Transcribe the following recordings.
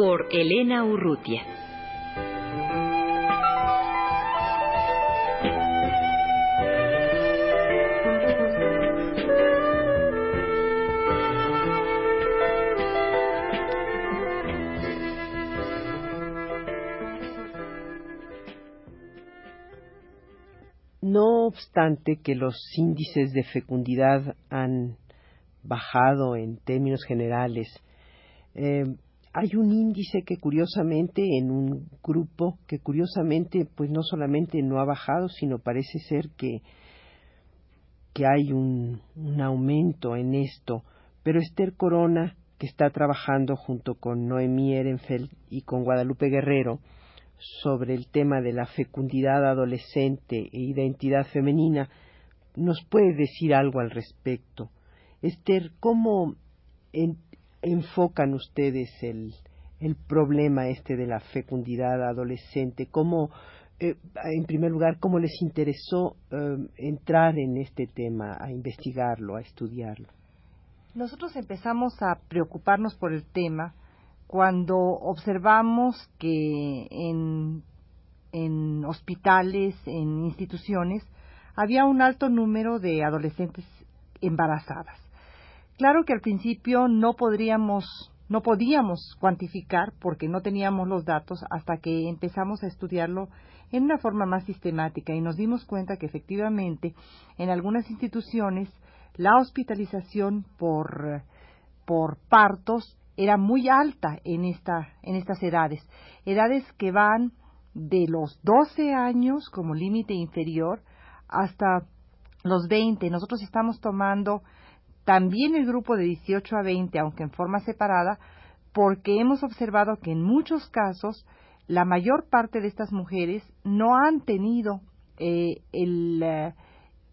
Por Elena Urrutia. No obstante que los índices de fecundidad han bajado en términos generales, eh, hay un índice que curiosamente en un grupo que curiosamente pues no solamente no ha bajado sino parece ser que que hay un, un aumento en esto pero Esther Corona que está trabajando junto con Noemí Ehrenfeld y con Guadalupe Guerrero sobre el tema de la fecundidad adolescente e identidad femenina, nos puede decir algo al respecto. Esther, ¿cómo enfocan ustedes el, el, problema este de la fecundidad adolescente? ¿Cómo, eh, en primer lugar, cómo les interesó eh, entrar en este tema, a investigarlo, a estudiarlo? Nosotros empezamos a preocuparnos por el tema cuando observamos que en, en hospitales, en instituciones, había un alto número de adolescentes embarazadas. Claro que al principio no podríamos no podíamos cuantificar porque no teníamos los datos hasta que empezamos a estudiarlo en una forma más sistemática y nos dimos cuenta que efectivamente en algunas instituciones la hospitalización por, por partos era muy alta en, esta, en estas edades, edades que van de los 12 años como límite inferior hasta los 20. Nosotros estamos tomando también el grupo de 18 a 20, aunque en forma separada, porque hemos observado que en muchos casos la mayor parte de estas mujeres no han tenido eh, el, eh,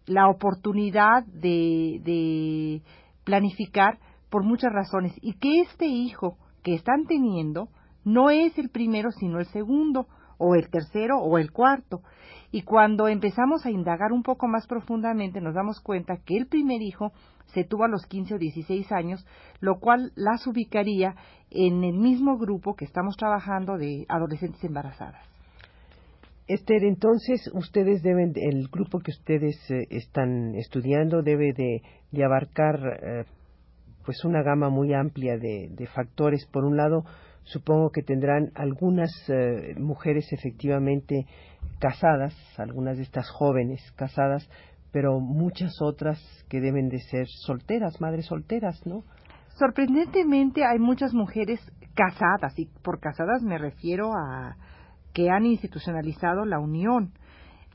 la oportunidad de, de planificar por muchas razones y que este hijo que están teniendo no es el primero sino el segundo o el tercero o el cuarto. Y cuando empezamos a indagar un poco más profundamente nos damos cuenta que el primer hijo se tuvo a los 15 o 16 años, lo cual las ubicaría en el mismo grupo que estamos trabajando de adolescentes embarazadas. Esther, entonces ustedes deben, el grupo que ustedes eh, están estudiando debe de, abarcar eh, pues una gama muy amplia de, factores. Por un lado, supongo que tendrán algunas eh, mujeres efectivamente casadas, algunas de estas jóvenes casadas, pero muchas otras que deben de ser solteras, madres solteras, ¿no? Sorprendentemente hay muchas mujeres casadas, y por casadas me refiero a que han institucionalizado la unión.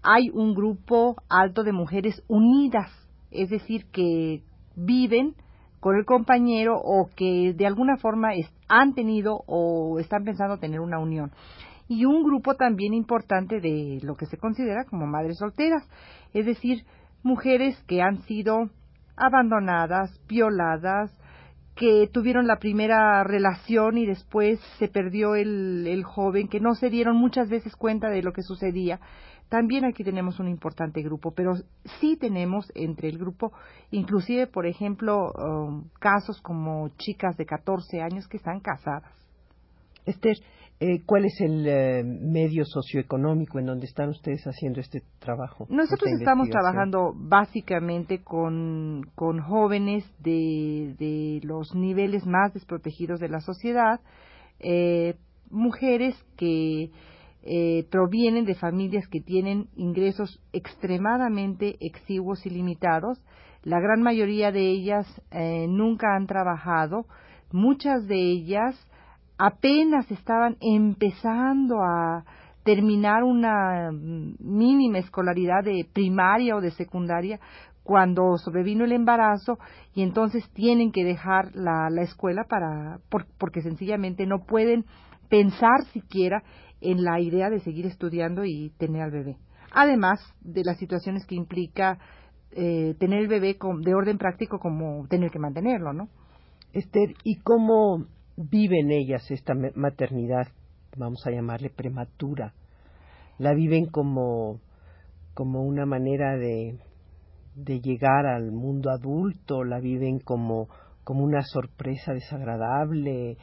Hay un grupo alto de mujeres unidas, es decir, que viven con el compañero o que de alguna forma han tenido o están pensando tener una unión. Y un grupo también importante de lo que se considera como madres solteras, es decir, mujeres que han sido abandonadas, violadas, que tuvieron la primera relación y después se perdió el, el, joven, que no se dieron muchas veces cuenta de lo que sucedía también aquí tenemos un importante grupo, pero sí tenemos entre el grupo, inclusive, por ejemplo, um, casos como chicas de 14 años que están casadas. Esther, eh, ¿cuál es el eh, medio socioeconómico en donde están ustedes haciendo este trabajo? Nosotros estamos trabajando básicamente con, con jóvenes de, de, los niveles más desprotegidos de la sociedad, eh, mujeres que eh, provienen de familias que tienen ingresos extremadamente exiguos y limitados. La gran mayoría de ellas eh, nunca han trabajado. Muchas de ellas apenas estaban empezando a terminar una mínima escolaridad de primaria o de secundaria cuando sobrevino el embarazo y entonces tienen que dejar la, la escuela para porque sencillamente no pueden pensar siquiera en la idea de seguir estudiando y tener al bebé. Además de las situaciones que implica eh, tener el bebé de orden práctico como tener que mantenerlo, ¿no? Esther, ¿y cómo viven ellas esta maternidad, vamos a llamarle prematura? ¿La viven como, como una manera de, de llegar al mundo adulto? ¿La viven como, como una sorpresa desagradable?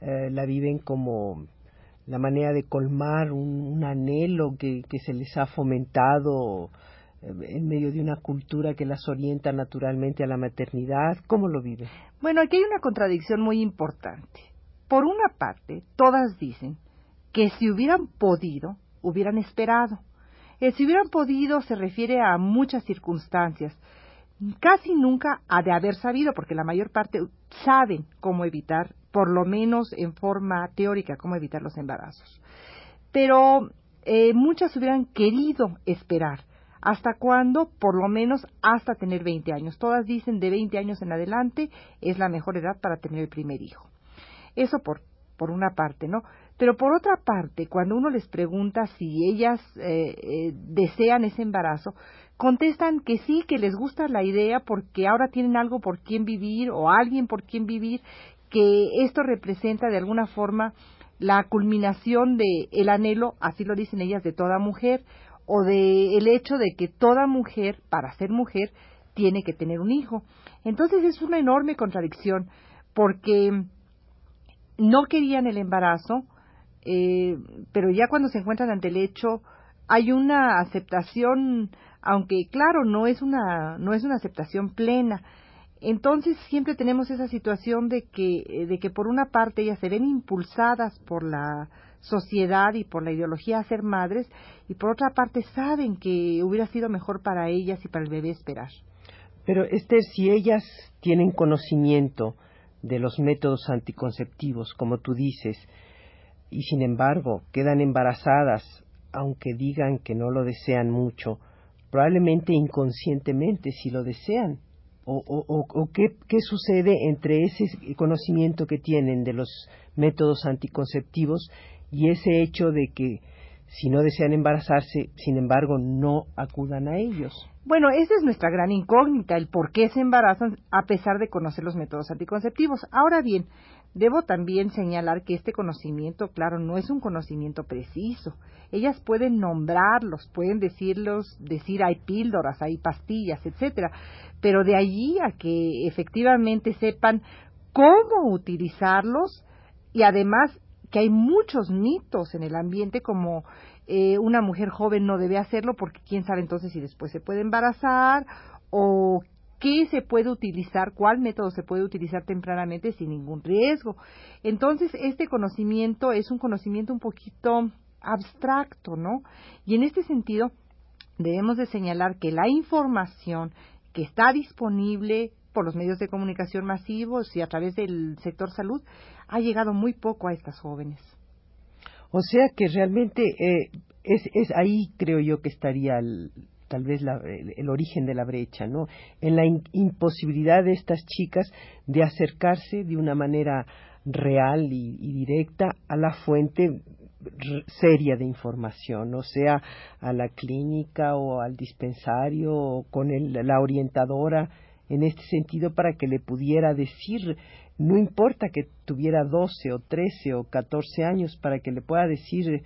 Eh, ¿La viven como la manera de colmar un, anhelo que, que, se les ha fomentado eh, en medio de una cultura que las orienta naturalmente a la maternidad. ¿Cómo lo vive? Bueno, aquí hay una contradicción muy importante. Por una parte, todas dicen que si hubieran podido, hubieran esperado. El si hubieran podido se refiere a muchas circunstancias. Casi nunca ha de haber sabido, porque la mayor parte saben cómo evitar por lo menos en forma teórica, cómo evitar los embarazos. Pero eh, muchas hubieran querido esperar. ¿Hasta cuándo? Por lo menos hasta tener 20 años. Todas dicen de 20 años en adelante es la mejor edad para tener el primer hijo. Eso por, por una parte, ¿no? Pero por otra parte, cuando uno les pregunta si ellas eh, eh, desean ese embarazo, contestan que sí, que les gusta la idea porque ahora tienen algo por quien vivir o alguien por quien vivir que esto representa de alguna forma la culminación de el anhelo, así lo dicen ellas, de toda mujer, o de el hecho de que toda mujer, para ser mujer, tiene que tener un hijo. Entonces es una enorme contradicción, porque no querían el embarazo, eh, pero ya cuando se encuentran ante el hecho, hay una aceptación, aunque claro, no es una, no es una aceptación plena, entonces siempre tenemos esa situación de que, eh, de que por una parte ellas se ven impulsadas por la sociedad y por la ideología a ser madres y por otra parte saben que hubiera sido mejor para ellas y para el bebé esperar. Pero Esther, si ellas tienen conocimiento de los métodos anticonceptivos, como tú dices, y sin embargo quedan embarazadas, aunque digan que no lo desean mucho, probablemente inconscientemente si lo desean, o, o, qué, qué, sucede entre ese conocimiento que tienen de los métodos anticonceptivos y ese hecho de que si no desean embarazarse, sin embargo, no acudan a ellos. Bueno, esa es nuestra gran incógnita, el por qué se embarazan a pesar de conocer los métodos anticonceptivos. Ahora bien, debo también señalar que este conocimiento, claro, no es un conocimiento preciso. Ellas pueden nombrarlos, pueden decirlos, decir hay píldoras, hay pastillas, etcétera, pero de allí a que efectivamente sepan cómo utilizarlos y además que hay muchos mitos en el ambiente como eh, una mujer joven no debe hacerlo porque quién sabe entonces si después se puede embarazar o qué se puede utilizar, cuál método se puede utilizar tempranamente sin ningún riesgo. Entonces, este conocimiento es un conocimiento un poquito abstracto, ¿no? Y en este sentido, debemos de señalar que la información que está disponible por los medios de comunicación masivos y a través del sector salud, ha llegado muy poco a estas jóvenes. O sea que realmente eh, es, es, ahí creo yo que estaría tal vez el, origen de la brecha, ¿no? En la imposibilidad de estas chicas de acercarse de una manera real y, directa a la fuente seria de información, o sea, a la clínica o al dispensario o con la orientadora en este sentido para que le pudiera decir, no importa que tuviera 12 o 13 o 14 años, para que le pueda decir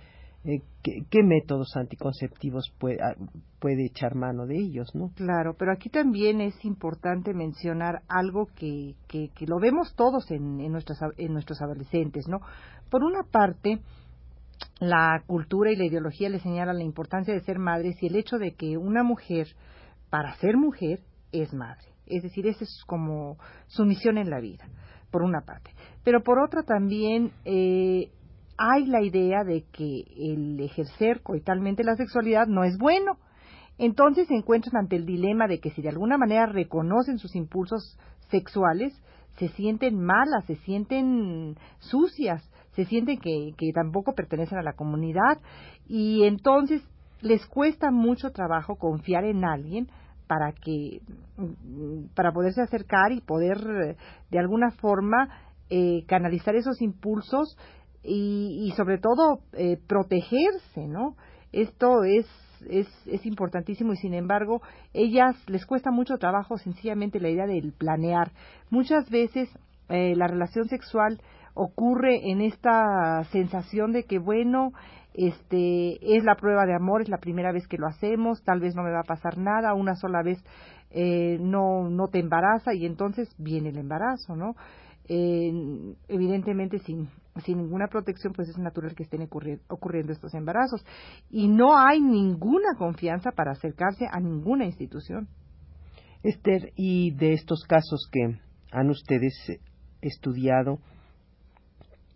eh, qué, métodos anticonceptivos puede, ah, puede, echar mano de ellos, ¿no? Claro, pero aquí también es importante mencionar algo que, que, que lo vemos todos en, en, nuestros, en nuestros adolescentes, ¿no? Por una parte, la cultura y la ideología le señalan la importancia de ser madres y el hecho de que una mujer, para ser mujer, es madre. Es decir, esa es como su misión en la vida, por una parte. Pero por otra también eh, hay la idea de que el ejercer coitalmente la sexualidad no es bueno. Entonces se encuentran ante el dilema de que si de alguna manera reconocen sus impulsos sexuales, se sienten malas, se sienten sucias, se sienten que, que tampoco pertenecen a la comunidad y entonces les cuesta mucho trabajo confiar en alguien para que para poderse acercar y poder eh, de alguna forma eh, canalizar esos impulsos y, sobre todo eh, protegerse, ¿no? Esto es, es, es importantísimo y sin embargo, ellas les cuesta mucho trabajo sencillamente la idea del planear. Muchas veces eh, la relación sexual ocurre en esta sensación de que, bueno, este es la prueba de amor, es la primera vez que lo hacemos, tal vez no me va a pasar nada, una sola vez eh, no, no te embaraza y entonces viene el embarazo, ¿no? Eh, evidentemente sin, sin ninguna protección, pues es natural que estén ocurriendo estos embarazos. Y no hay ninguna confianza para acercarse a ninguna institución. Esther, y de estos casos que han ustedes estudiado,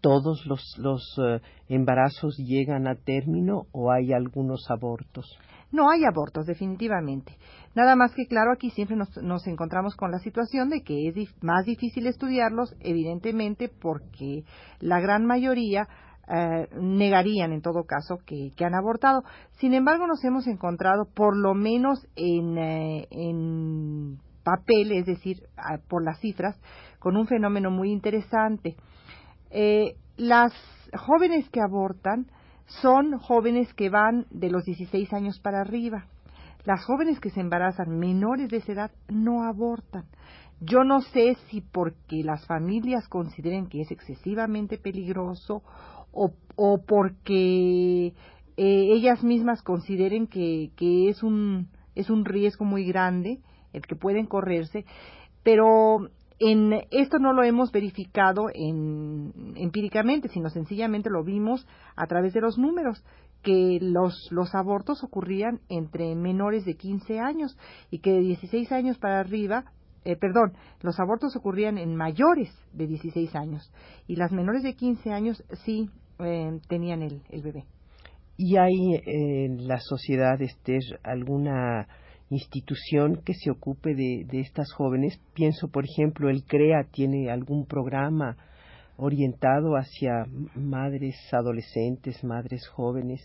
¿todos los, los eh, embarazos llegan a término o hay algunos abortos? No hay abortos, definitivamente. Nada más que claro, aquí siempre nos, encontramos con la situación de que es más difícil estudiarlos, evidentemente, porque la gran mayoría eh, negarían en todo caso que, han abortado. Sin embargo, nos hemos encontrado, por lo menos en, eh, en papel, es decir, por las cifras, con un fenómeno muy interesante. Eh, las jóvenes que abortan son jóvenes que van de los 16 años para arriba. Las jóvenes que se embarazan menores de esa edad no abortan. Yo no sé si porque las familias consideren que es excesivamente peligroso o, o porque eh, ellas mismas consideren que, que es, un, es un riesgo muy grande el que pueden correrse, pero en, esto no lo hemos verificado empíricamente, sino sencillamente lo vimos a través de los números, que los, los abortos ocurrían entre menores de 15 años y que de 16 años para arriba, eh, perdón, los abortos ocurrían en mayores de 16 años y las menores de 15 años sí eh, tenían el, el bebé. ¿Y hay en la sociedad, Esther, alguna institución que se ocupe de, estas jóvenes. Pienso, por ejemplo, el CREA tiene algún programa orientado hacia madres adolescentes, madres jóvenes.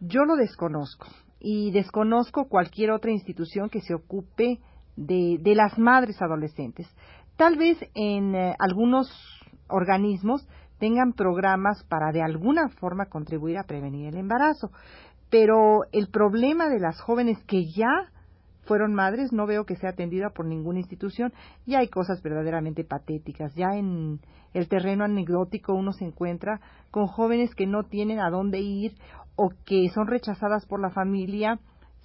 Yo lo desconozco y desconozco cualquier otra institución que se ocupe de, de las madres adolescentes. Tal vez en eh, algunos organismos tengan programas para de alguna forma contribuir a prevenir el embarazo, pero el problema de las jóvenes que ya fueron madres, no veo que sea atendida por ninguna institución y hay cosas verdaderamente patéticas. Ya en el terreno anecdótico uno se encuentra con jóvenes que no tienen a dónde ir o que son rechazadas por la familia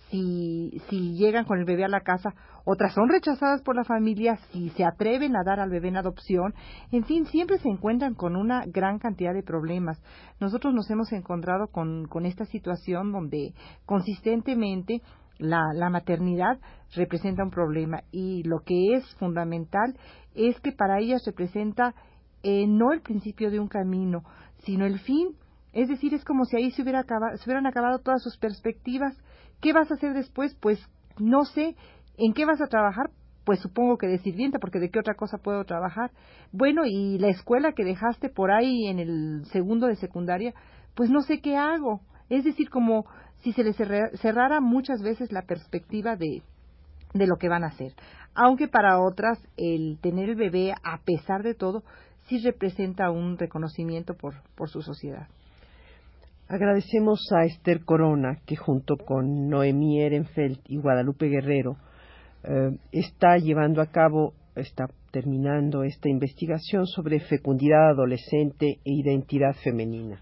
si, si llegan con el bebé a la casa, otras son rechazadas por la familia si se atreven a dar al bebé en adopción, en fin, siempre se encuentran con una gran cantidad de problemas. Nosotros nos hemos encontrado con, con esta situación donde consistentemente la, maternidad representa un problema y lo que es fundamental es que para ellas representa eh, no el principio de un camino, sino el fin. Es decir, es como si ahí se, hubiera se hubieran acabado todas sus perspectivas. ¿Qué vas a hacer después? Pues no sé. ¿En qué vas a trabajar? Pues supongo que de sirvienta, porque de qué otra cosa puedo trabajar. Bueno, y la escuela que dejaste por ahí en el segundo de secundaria, pues no sé qué hago. Es decir, como si se les cerrara muchas veces la perspectiva de, de lo que van a hacer. Aunque para otras el tener el bebé, a pesar de todo, sí representa un reconocimiento por, por su sociedad. Agradecemos a Esther Corona, que junto con Noemí Ehrenfeld y Guadalupe Guerrero eh, está llevando a cabo, está terminando esta investigación sobre fecundidad adolescente e identidad femenina.